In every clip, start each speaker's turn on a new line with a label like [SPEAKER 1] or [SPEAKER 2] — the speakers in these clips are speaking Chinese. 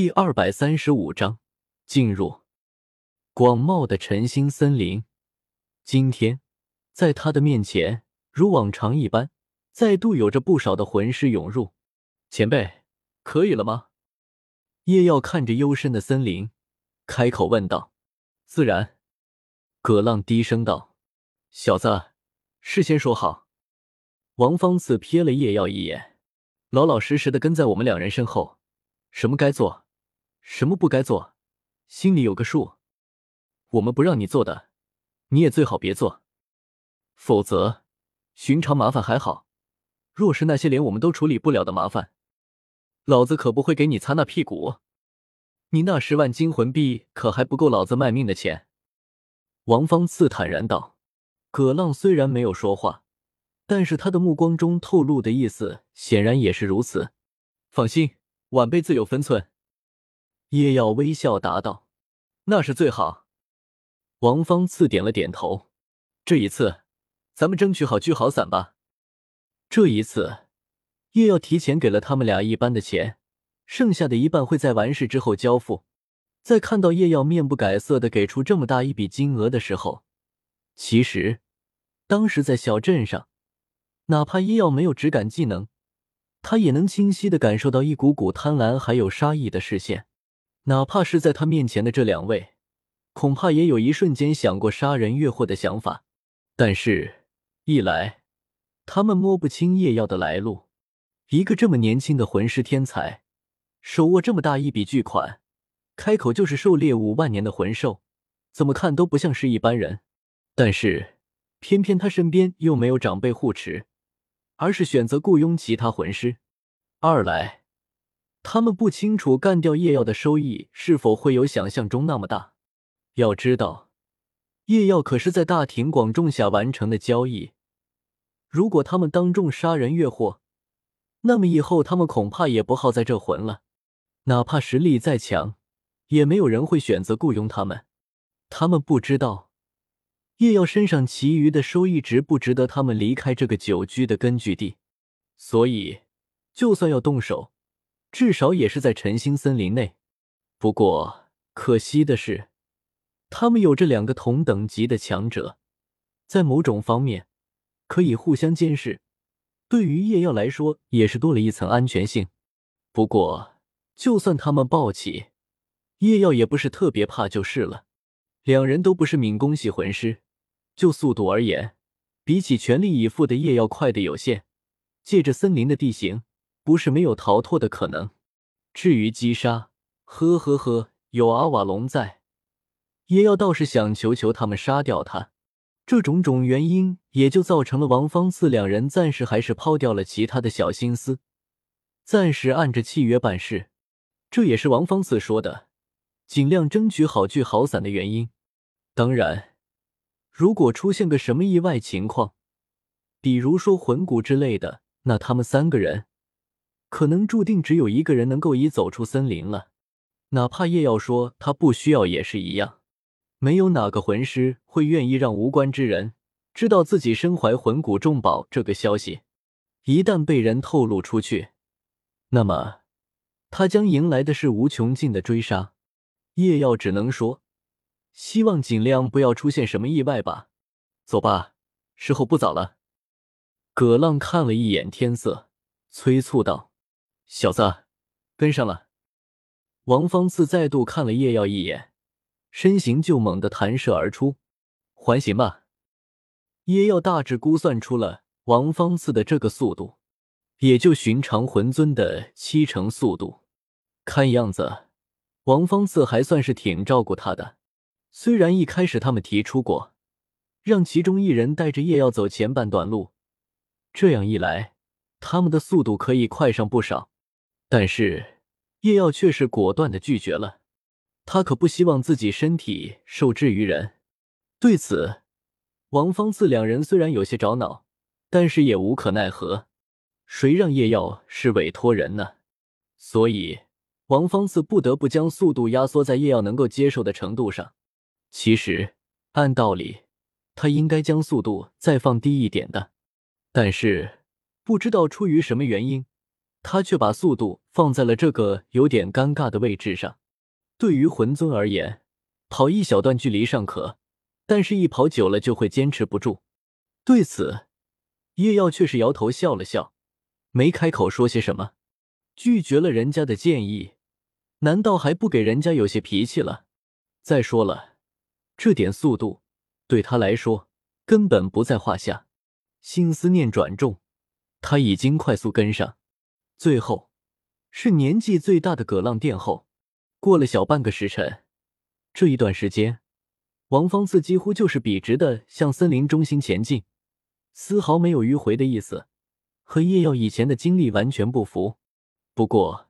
[SPEAKER 1] 第二百三十五章进入广袤的晨星森林。今天，在他的面前，如往常一般，再度有着不少的魂师涌入。前辈，可以了吗？叶耀看着幽深的森林，开口问道。自然。葛浪低声道：“小子，事先说好。”王方次瞥了叶耀一眼，老老实实的跟在我们两人身后，什么该做。什么不该做，心里有个数。我们不让你做的，你也最好别做。否则，寻常麻烦还好，若是那些连我们都处理不了的麻烦，老子可不会给你擦那屁股。你那十万金魂币可还不够老子卖命的钱。王方次坦然道。葛浪虽然没有说话，但是他的目光中透露的意思显然也是如此。放心，晚辈自有分寸。叶耀微笑答道：“那是最好。”王方次点了点头。这一次，咱们争取好聚好散吧。这一次，叶耀提前给了他们俩一半的钱，剩下的一半会在完事之后交付。在看到叶耀面不改色的给出这么大一笔金额的时候，其实当时在小镇上，哪怕叶耀没有直感技能，他也能清晰的感受到一股股贪婪还有杀意的视线。哪怕是在他面前的这两位，恐怕也有一瞬间想过杀人越货的想法。但是，一来他们摸不清叶耀的来路，一个这么年轻的魂师天才，手握这么大一笔巨款，开口就是狩猎五万年的魂兽，怎么看都不像是一般人。但是，偏偏他身边又没有长辈护持，而是选择雇佣其他魂师。二来。他们不清楚干掉叶耀的收益是否会有想象中那么大。要知道，叶耀可是在大庭广众下完成的交易。如果他们当众杀人越货，那么以后他们恐怕也不好在这混了。哪怕实力再强，也没有人会选择雇佣他们。他们不知道叶耀身上其余的收益值不值得他们离开这个久居的根据地，所以就算要动手。至少也是在晨星森林内。不过可惜的是，他们有着两个同等级的强者，在某种方面可以互相监视，对于叶耀来说也是多了一层安全性。不过，就算他们抱起，叶耀也不是特别怕就是了。两人都不是敏攻系魂师，就速度而言，比起全力以赴的叶耀快的有限。借着森林的地形。不是没有逃脱的可能。至于击杀，呵呵呵，有阿瓦隆在，也要倒是想求求他们杀掉他。这种种原因，也就造成了王方次两人暂时还是抛掉了其他的小心思，暂时按着契约办事。这也是王方次说的，尽量争取好聚好散的原因。当然，如果出现个什么意外情况，比如说魂骨之类的，那他们三个人。可能注定只有一个人能够已走出森林了，哪怕叶耀说他不需要也是一样。没有哪个魂师会愿意让无关之人知道自己身怀魂骨重宝这个消息。一旦被人透露出去，那么他将迎来的是无穷尽的追杀。叶耀只能说，希望尽量不要出现什么意外吧。走吧，时候不早了。葛浪看了一眼天色，催促道。小子，跟上了。王方次再度看了叶耀一眼，身形就猛地弹射而出，还行吧。叶耀大致估算出了王方次的这个速度，也就寻常魂尊的七成速度。看样子，王方次还算是挺照顾他的。虽然一开始他们提出过，让其中一人带着叶耀走前半段路，这样一来，他们的速度可以快上不少。但是叶耀却是果断的拒绝了，他可不希望自己身体受制于人。对此，王方次两人虽然有些着恼，但是也无可奈何。谁让叶耀是委托人呢？所以王方次不得不将速度压缩在叶耀能够接受的程度上。其实按道理，他应该将速度再放低一点的，但是不知道出于什么原因。他却把速度放在了这个有点尴尬的位置上。对于魂尊而言，跑一小段距离尚可，但是一跑久了就会坚持不住。对此，叶耀却是摇头笑了笑，没开口说些什么，拒绝了人家的建议，难道还不给人家有些脾气了？再说了，这点速度对他来说根本不在话下。心思念转重，他已经快速跟上。最后，是年纪最大的葛浪殿后。过了小半个时辰，这一段时间，王方次几乎就是笔直的向森林中心前进，丝毫没有迂回的意思，和叶耀以前的经历完全不符。不过，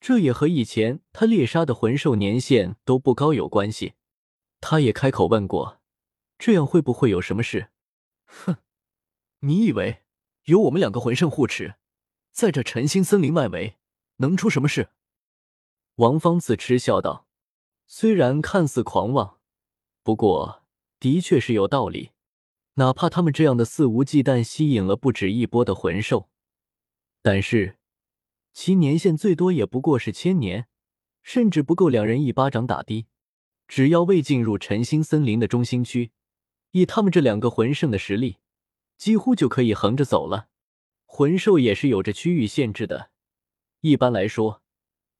[SPEAKER 1] 这也和以前他猎杀的魂兽年限都不高有关系。他也开口问过，这样会不会有什么事？哼，你以为有我们两个魂圣护持？在这晨星森林外围，能出什么事？王方次嗤笑道：“虽然看似狂妄，不过的确是有道理。哪怕他们这样的肆无忌惮吸引了不止一波的魂兽，但是其年限最多也不过是千年，甚至不够两人一巴掌打的。只要未进入晨星森林的中心区，以他们这两个魂圣的实力，几乎就可以横着走了。”魂兽也是有着区域限制的。一般来说，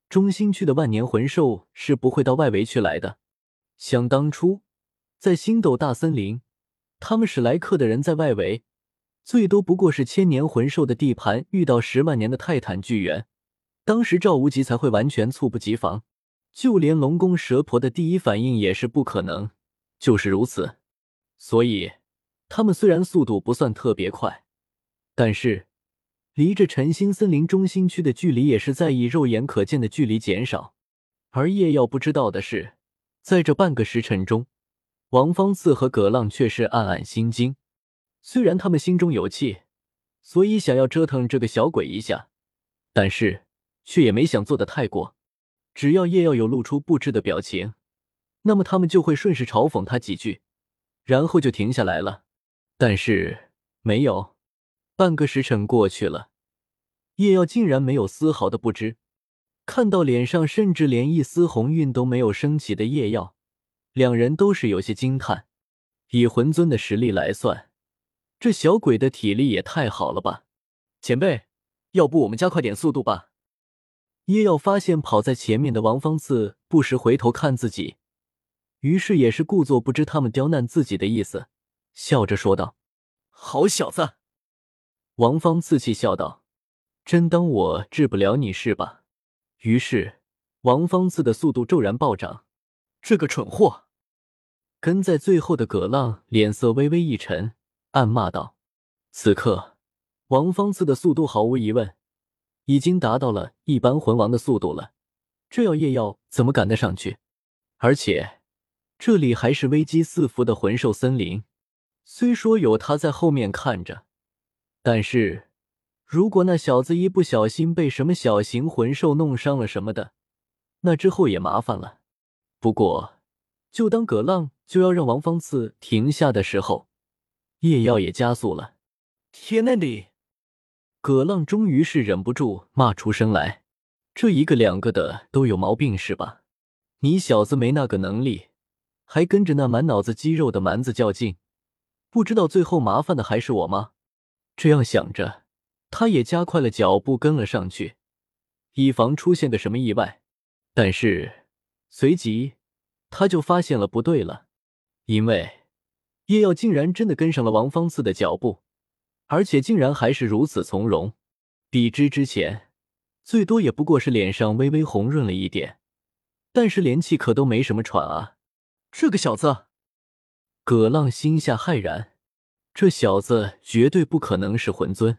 [SPEAKER 1] 中心区的万年魂兽是不会到外围区来的。想当初，在星斗大森林，他们史莱克的人在外围，最多不过是千年魂兽的地盘，遇到十万年的泰坦巨猿，当时赵无极才会完全猝不及防。就连龙宫蛇婆的第一反应也是不可能，就是如此。所以，他们虽然速度不算特别快，但是。离着晨星森林中心区的距离也是在以肉眼可见的距离减少，而叶耀不知道的是，在这半个时辰中，王方次和葛浪却是暗暗心惊。虽然他们心中有气，所以想要折腾这个小鬼一下，但是却也没想做的太过。只要叶耀有露出不知的表情，那么他们就会顺势嘲讽他几句，然后就停下来了。但是没有。半个时辰过去了，叶耀竟然没有丝毫的不知。看到脸上甚至连一丝红晕都没有升起的叶耀，两人都是有些惊叹。以魂尊的实力来算，这小鬼的体力也太好了吧！前辈，要不我们加快点速度吧？叶耀发现跑在前面的王方次不时回头看自己，于是也是故作不知他们刁难自己的意思，笑着说道：“好小子！”王芳自气笑道：“真当我治不了你是吧？”于是王芳次的速度骤然暴涨。这个蠢货！跟在最后的葛浪脸色微微一沉，暗骂道：“此刻王芳次的速度毫无疑问已经达到了一般魂王的速度了。这要叶耀怎么赶得上去？而且这里还是危机四伏的魂兽森林，虽说有他在后面看着。”但是，如果那小子一不小心被什么小型魂兽弄伤了什么的，那之后也麻烦了。不过，就当葛浪就要让王方次停下的时候，叶耀也加速了。天呐的！葛浪终于是忍不住骂出声来：“这一个两个的都有毛病是吧？你小子没那个能力，还跟着那满脑子肌肉的蛮子较劲，不知道最后麻烦的还是我吗？”这样想着，他也加快了脚步跟了上去，以防出现个什么意外。但是随即他就发现了不对了，因为叶耀竟然真的跟上了王方次的脚步，而且竟然还是如此从容，比之之前最多也不过是脸上微微红润了一点，但是连气可都没什么喘啊！这个小子，葛浪心下骇然。这小子绝对不可能是魂尊，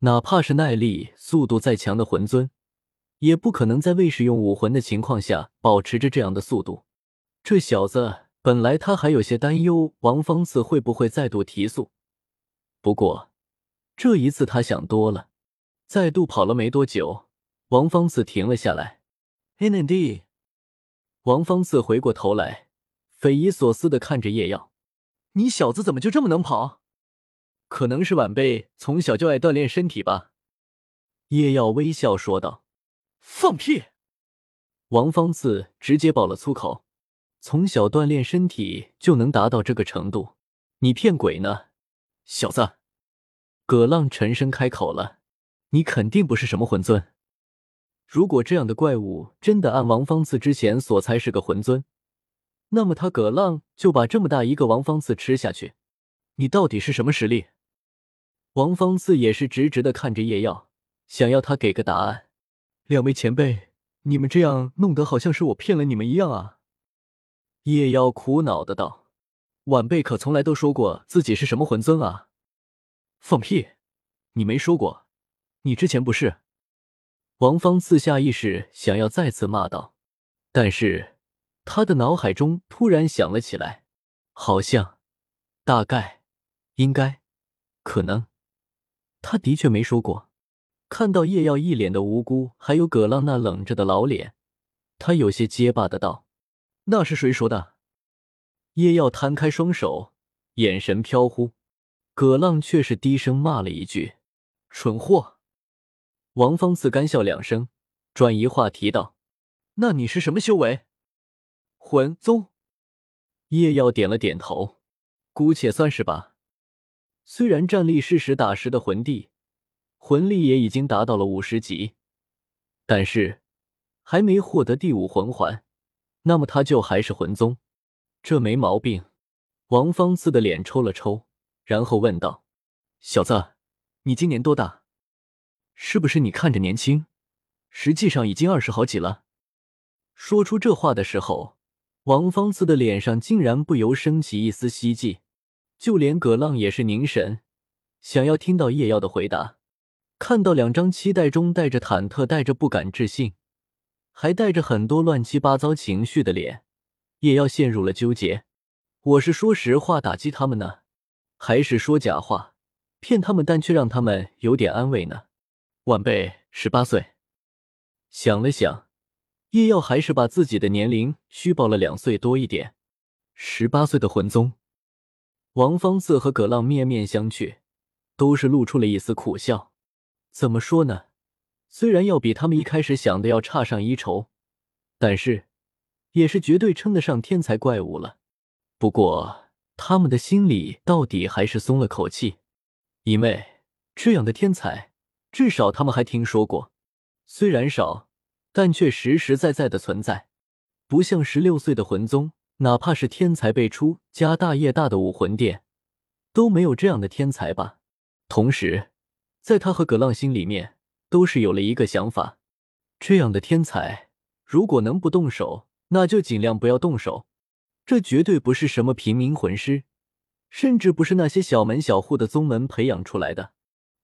[SPEAKER 1] 哪怕是耐力、速度再强的魂尊，也不可能在未使用武魂的情况下保持着这样的速度。这小子本来他还有些担忧，王方次会不会再度提速。不过这一次他想多了，再度跑了没多久，王方次停了下来。NND，王方次回过头来，匪夷所思的看着叶耀：“你小子怎么就这么能跑？”可能是晚辈从小就爱锻炼身体吧。叶耀微笑说道：“
[SPEAKER 2] 放屁！”
[SPEAKER 1] 王方次直接爆了粗口：“从小锻炼身体就能达到这个程度，你骗鬼呢，
[SPEAKER 2] 小子！”
[SPEAKER 1] 葛浪沉声开口了：“你肯定不是什么魂尊。如果这样的怪物真的按王方次之前所猜是个魂尊，那么他葛浪就把这么大一个王方次吃下去。你到底是什么实力？”王方四也是直直的看着叶耀，想要他给个答案。
[SPEAKER 2] 两位前辈。你们这样弄得好像是我骗了你们一样啊！
[SPEAKER 1] 叶妖苦恼的道：“晚辈可从来都说过自己是什么魂尊啊！”
[SPEAKER 2] 放屁！你没说过，你之前不是？
[SPEAKER 1] 王芳次下意识想要再次骂道，但是他的脑海中突然想了起来，好像、大概、应该、可能，他的确没说过。看到叶耀一脸的无辜，还有葛浪那冷着的老脸，他有些结巴的道：“
[SPEAKER 2] 那是谁说的？”
[SPEAKER 1] 叶耀摊开双手，眼神飘忽。葛浪却是低声骂了一句：“
[SPEAKER 2] 蠢货！”
[SPEAKER 1] 王方次干笑两声，转移话题道：“
[SPEAKER 2] 那你是什么修为？”
[SPEAKER 1] 魂宗。叶耀点了点头：“姑且算是吧。虽然战力是实打实的魂帝。”魂力也已经达到了五十级，但是还没获得第五魂环，那么他就还是魂宗，这没毛病。王方次的脸抽了抽，然后问道：“
[SPEAKER 2] 小子，你今年多大？是不是你看着年轻，实际上已经二十好几了？”
[SPEAKER 1] 说出这话的时候，王方次的脸上竟然不由升起一丝希冀，就连葛浪也是凝神，想要听到叶耀的回答。看到两张期待中带着忐忑、带着不敢置信，还带着很多乱七八糟情绪的脸，叶耀陷入了纠结。我是说实话打击他们呢，还是说假话骗他们，但却让他们有点安慰呢？
[SPEAKER 2] 晚辈十八岁。
[SPEAKER 1] 想了想，叶耀还是把自己的年龄虚报了两岁多一点。十八岁的魂宗。王方次和葛浪面面相觑，都是露出了一丝苦笑。怎么说呢？虽然要比他们一开始想的要差上一筹，但是也是绝对称得上天才怪物了。不过他们的心里到底还是松了口气，因为这样的天才，至少他们还听说过。虽然少，但却实实在在的存在。不像十六岁的魂宗，哪怕是天才辈出、家大业大的武魂殿，都没有这样的天才吧。同时。在他和葛浪心里面，都是有了一个想法：这样的天才，如果能不动手，那就尽量不要动手。这绝对不是什么平民魂师，甚至不是那些小门小户的宗门培养出来的，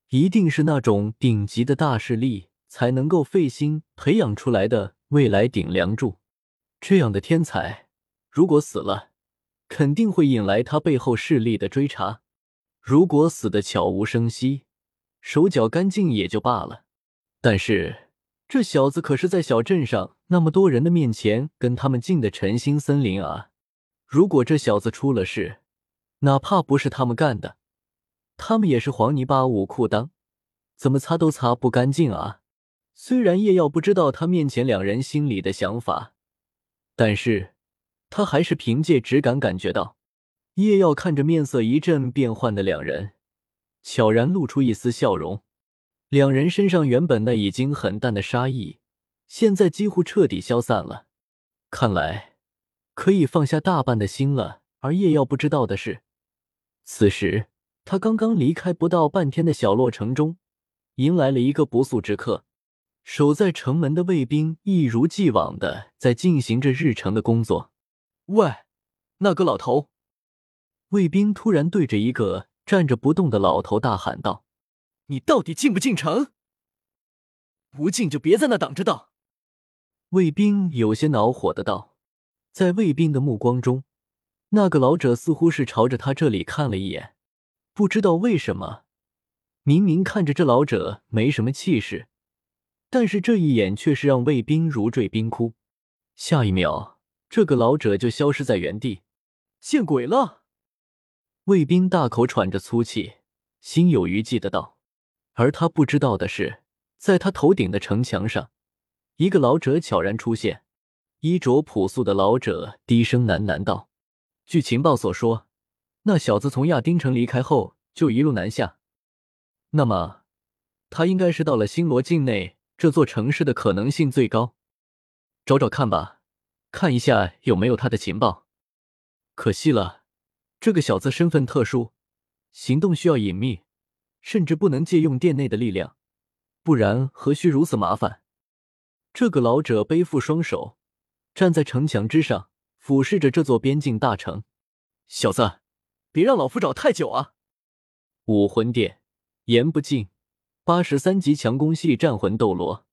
[SPEAKER 1] 一定是那种顶级的大势力才能够费心培养出来的未来顶梁柱。这样的天才，如果死了，肯定会引来他背后势力的追查；如果死的悄无声息，手脚干净也就罢了，但是这小子可是在小镇上那么多人的面前跟他们进的晨星森林啊！如果这小子出了事，哪怕不是他们干的，他们也是黄泥巴捂裤裆，怎么擦都擦不干净啊！虽然叶耀不知道他面前两人心里的想法，但是他还是凭借直感感觉到，叶耀看着面色一阵变幻的两人。悄然露出一丝笑容，两人身上原本那已经很淡的杀意，现在几乎彻底消散了。看来可以放下大半的心了。而叶耀不知道的是，此时他刚刚离开不到半天的小洛城中，迎来了一个不速之客。守在城门的卫兵一如既往的在进行着日程的工作。
[SPEAKER 2] 喂，那个老头！
[SPEAKER 1] 卫兵突然对着一个。站着不动的老头大喊道：“
[SPEAKER 2] 你到底进不进城？不进就别在那挡着道。”
[SPEAKER 1] 卫兵有些恼火的道。在卫兵的目光中，那个老者似乎是朝着他这里看了一眼。不知道为什么，明明看着这老者没什么气势，但是这一眼却是让卫兵如坠冰窟。下一秒，这个老者就消失在原地。
[SPEAKER 2] 见鬼了！
[SPEAKER 1] 卫兵大口喘着粗气，心有余悸的道：“而他不知道的是，在他头顶的城墙上，一个老者悄然出现。衣着朴素的老者低声喃喃道：“据情报所说，那小子从亚丁城离开后就一路南下。那么，他应该是到了星罗境内这座城市的可能性最高。找找看吧，看一下有没有他的情报。可惜了，这个小子身份特殊，行动需要隐秘，甚至不能借用殿内的力量，不然何须如此麻烦？”这个老者背负双手。站在城墙之上，俯视着这座边境大城。
[SPEAKER 2] 小子，别让老夫找太久啊！
[SPEAKER 1] 武魂殿，言不尽，八十三级强攻系战魂斗罗。